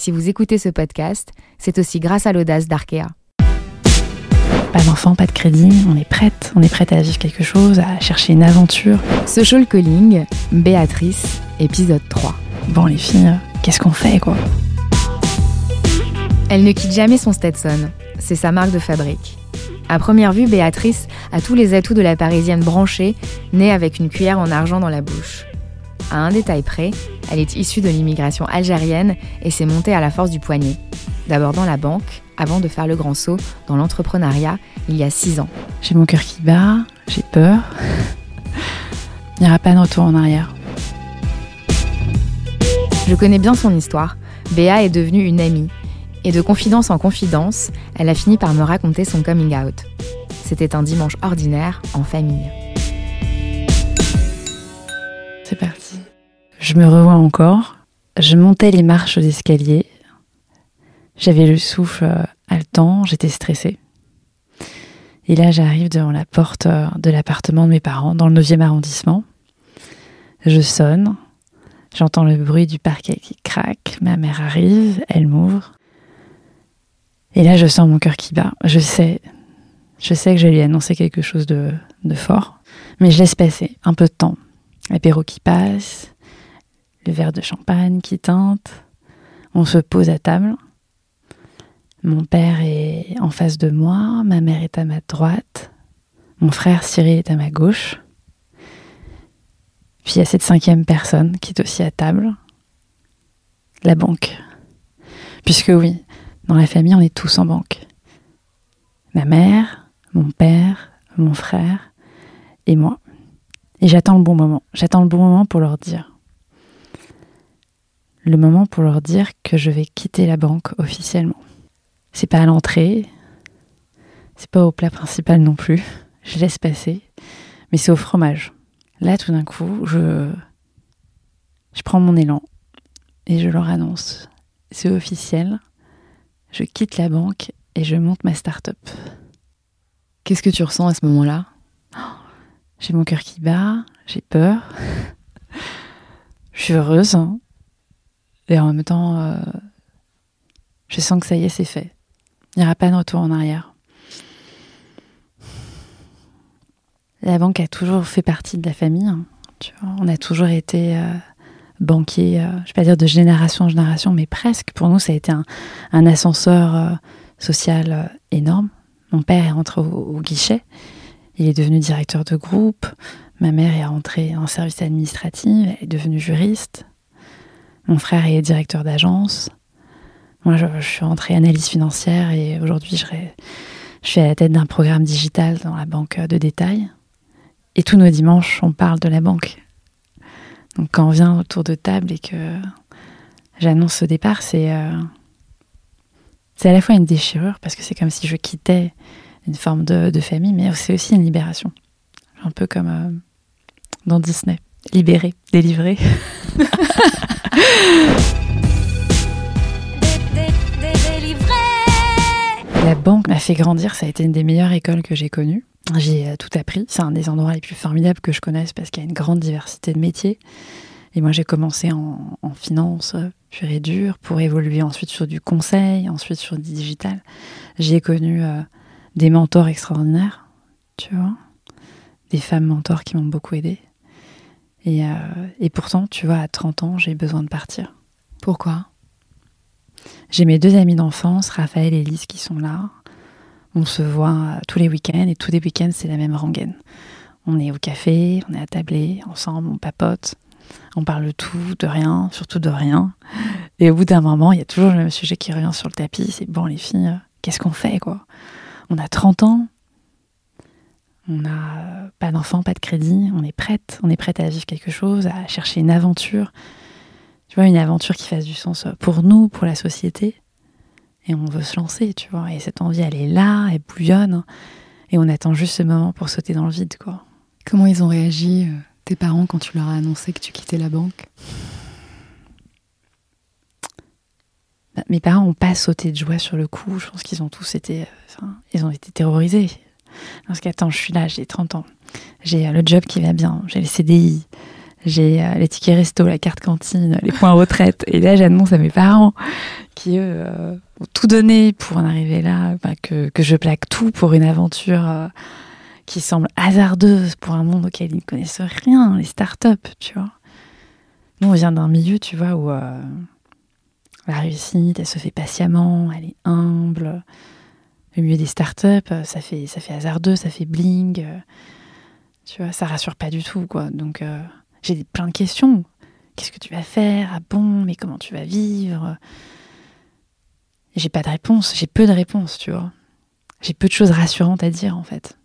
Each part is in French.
si vous écoutez ce podcast, c'est aussi grâce à l'audace d'Arkea. Pas d'enfant, pas de crédit, on est prête, on est prête à vivre quelque chose, à chercher une aventure. Social Calling, Béatrice, épisode 3. Bon les filles, qu'est-ce qu'on fait quoi? Elle ne quitte jamais son Stetson, c'est sa marque de fabrique. À première vue, Béatrice a tous les atouts de la parisienne branchée, née avec une cuillère en argent dans la bouche. À un détail près, elle est issue de l'immigration algérienne et s'est montée à la force du poignet. D'abord dans la banque, avant de faire le grand saut dans l'entrepreneuriat il y a six ans. J'ai mon cœur qui bat, j'ai peur. Il n'y aura pas de retour en arrière. Je connais bien son histoire. Béa est devenue une amie. Et de confidence en confidence, elle a fini par me raconter son coming out. C'était un dimanche ordinaire en famille. C'est parti. Je me revois encore. Je montais les marches d'escalier j'avais le souffle euh, haletant, j'étais stressée. Et là, j'arrive devant la porte euh, de l'appartement de mes parents, dans le 9e arrondissement. Je sonne, j'entends le bruit du parquet qui craque, ma mère arrive, elle m'ouvre. Et là, je sens mon cœur qui bat. Je sais, je sais que je lui ai annoncé quelque chose de, de fort, mais je laisse passer un peu de temps. L'apéro qui passe, le verre de champagne qui teinte, on se pose à table. Mon père est en face de moi, ma mère est à ma droite, mon frère Cyril est à ma gauche. Puis il y a cette cinquième personne qui est aussi à table, la banque. Puisque oui, dans la famille, on est tous en banque. Ma mère, mon père, mon frère et moi. Et j'attends le bon moment. J'attends le bon moment pour leur dire. Le moment pour leur dire que je vais quitter la banque officiellement. C'est pas à l'entrée, c'est pas au plat principal non plus. Je laisse passer, mais c'est au fromage. Là, tout d'un coup, je, je prends mon élan et je leur annonce. C'est officiel. Je quitte la banque et je monte ma start-up. Qu'est-ce que tu ressens à ce moment-là? J'ai mon cœur qui bat, j'ai peur. je suis heureuse. Hein. Et en même temps, euh, je sens que ça y est, c'est fait. Il n'y aura pas de retour en arrière. La banque a toujours fait partie de la famille. Hein, on a toujours été euh, banquier, euh, je ne vais pas dire de génération en génération, mais presque. Pour nous, ça a été un, ascenseur social énorme. Mon père est rentré au, guichet. Il est devenu directeur de groupe. Ma mère est rentrée en service administratif. Elle est devenue juriste. Mon frère est directeur d'agence. Moi, je, suis entrée analyse financière et aujourd'hui, je, suis à la tête d'un programme digital dans la banque de détail. Et tous nos dimanches, on parle de la banque. Donc quand on vient autour de table et que j'annonce ce départ, euh, c'est à la fois une déchirure parce que c'est comme si je quittais une forme de, de famille, mais c'est aussi une libération. Un peu comme euh, dans Disney. Libéré, délivré. La banque m'a fait grandir, ça a été une des meilleures écoles que j'ai connues. J'ai euh, tout appris, c'est un des endroits les plus formidables que je connaisse parce qu'il y a une grande diversité de métiers. Et moi j'ai commencé en, finance euh, pure et dure pour évoluer ensuite sur du conseil, ensuite sur du digital. J'ai connu euh, des mentors extraordinaires, tu vois, des femmes mentors qui m'ont beaucoup aidé. Et, et pourtant, tu vois, à 30 ans, j'ai besoin de partir. Pourquoi? J'ai mes deux amis d'enfance, Raphaël et Lise, qui sont là. On se voit euh, tous les week-ends et tous les week-ends, c'est la même rengaine. On est au café, on est attablé, ensemble, on papote. On parle de tout, de rien, surtout de rien. Et au bout d'un moment, il y a toujours le même sujet qui revient sur le tapis. C'est bon, les filles, euh, qu'est-ce qu'on fait, quoi? On a 30 ans, on n'a euh, pas d'enfant, pas de crédit, on est prête, on est prête à vivre quelque chose, à chercher une aventure, tu vois, une aventure qui fasse du sens pour nous, pour la société. Et on veut se lancer, tu vois. Et cette envie, elle est là, elle bouillonne. Et on attend juste ce moment pour sauter dans le vide, quoi. Comment ils ont réagi, euh, tes parents, quand tu leur as annoncé que tu quittais la banque bah, Mes parents n'ont pas sauté de joie sur le coup. Je pense qu'ils ont tous été, euh, ils ont été terrorisés. Parce qu'attends, je suis là, j'ai 30 ans. J'ai euh, le job qui va bien, j'ai le CDI, j'ai les tickets resto, la carte cantine, les points retraite. Et là, j'annonce à mes parents qui, eux, ont tout donné pour en arriver là, bah, que, que, je plaque tout pour une aventure qui semble hasardeuse pour un monde auquel ils ne connaissent rien, les startups, tu vois. Nous, on vient d'un milieu, tu vois, où euh, la réussite, elle se fait patiemment, elle est humble. Le milieu des startups, ça fait, ça fait hasardeux, ça fait bling. tu vois, ça rassure pas du tout, quoi. Donc, euh, j'ai plein de questions. Qu'est-ce que tu vas faire? Ah bon, mais comment tu vas vivre? J'ai pas de réponse, j'ai peu de réponses, tu vois. J'ai peu de choses rassurantes à dire, en fait.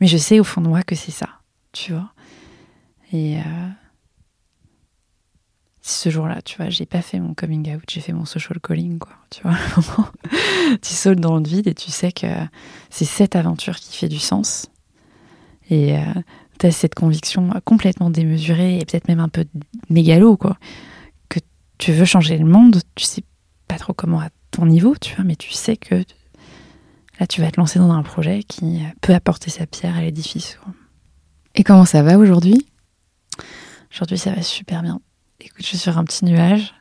Mais je sais au fond de moi que c'est ça, tu vois. Et euh, ce jour-là, tu vois, j'ai pas fait mon coming out, j'ai fait mon social calling, quoi. Tu vois, tu sautes dans le vide et tu sais que c'est cette aventure qui fait du sens. Et euh, tu as cette conviction complètement démesurée et peut-être même un peu mégalo, quoi. Que tu veux changer le monde, tu sais pas trop comment à ton niveau, tu vois, mais tu sais que Là, tu vas te lancer dans un projet qui peut apporter sa pierre à l'édifice. Et comment ça va aujourd'hui? Aujourd'hui, ça va super bien. Écoute, je suis sur un petit nuage.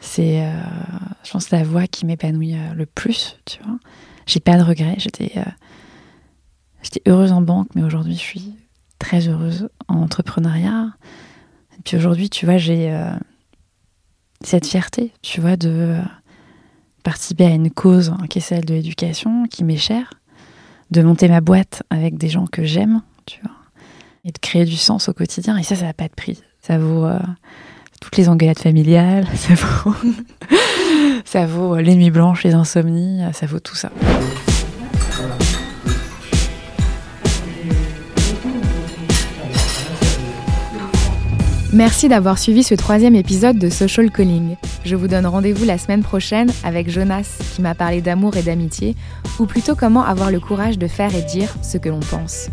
C'est, euh, je pense, la voix qui m'épanouit euh, le plus, tu vois. J'ai pas de regrets. J'étais, euh, j'étais heureuse en banque, mais aujourd'hui, je suis très heureuse en entrepreneuriat. Et puis aujourd'hui, tu vois, j'ai cette fierté, tu vois, de participer à une cause qui est celle de l'éducation, qui m'est chère, de monter ma boîte avec des gens que j'aime, tu vois, et de créer du sens au quotidien. Et ça, ça n'a pas de prix. Ça vaut toutes les engueulades familiales, ça vaut, ça vaut les nuits blanches, les insomnies, ça vaut tout ça. Merci d'avoir suivi ce troisième épisode de Social Calling. Je vous donne rendez-vous la semaine prochaine avec Jonas qui m'a parlé d'amour et d'amitié, ou plutôt comment avoir le courage de faire et dire ce que l'on pense.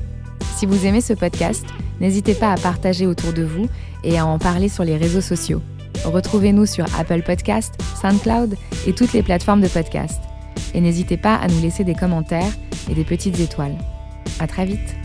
Si vous aimez ce podcast, n'hésitez pas à partager autour de vous et à en parler sur les réseaux sociaux. Retrouvez-nous sur Apple Podcast, SoundCloud et toutes les plateformes de podcast. Et n'hésitez pas à nous laisser des commentaires et des petites étoiles. À très vite!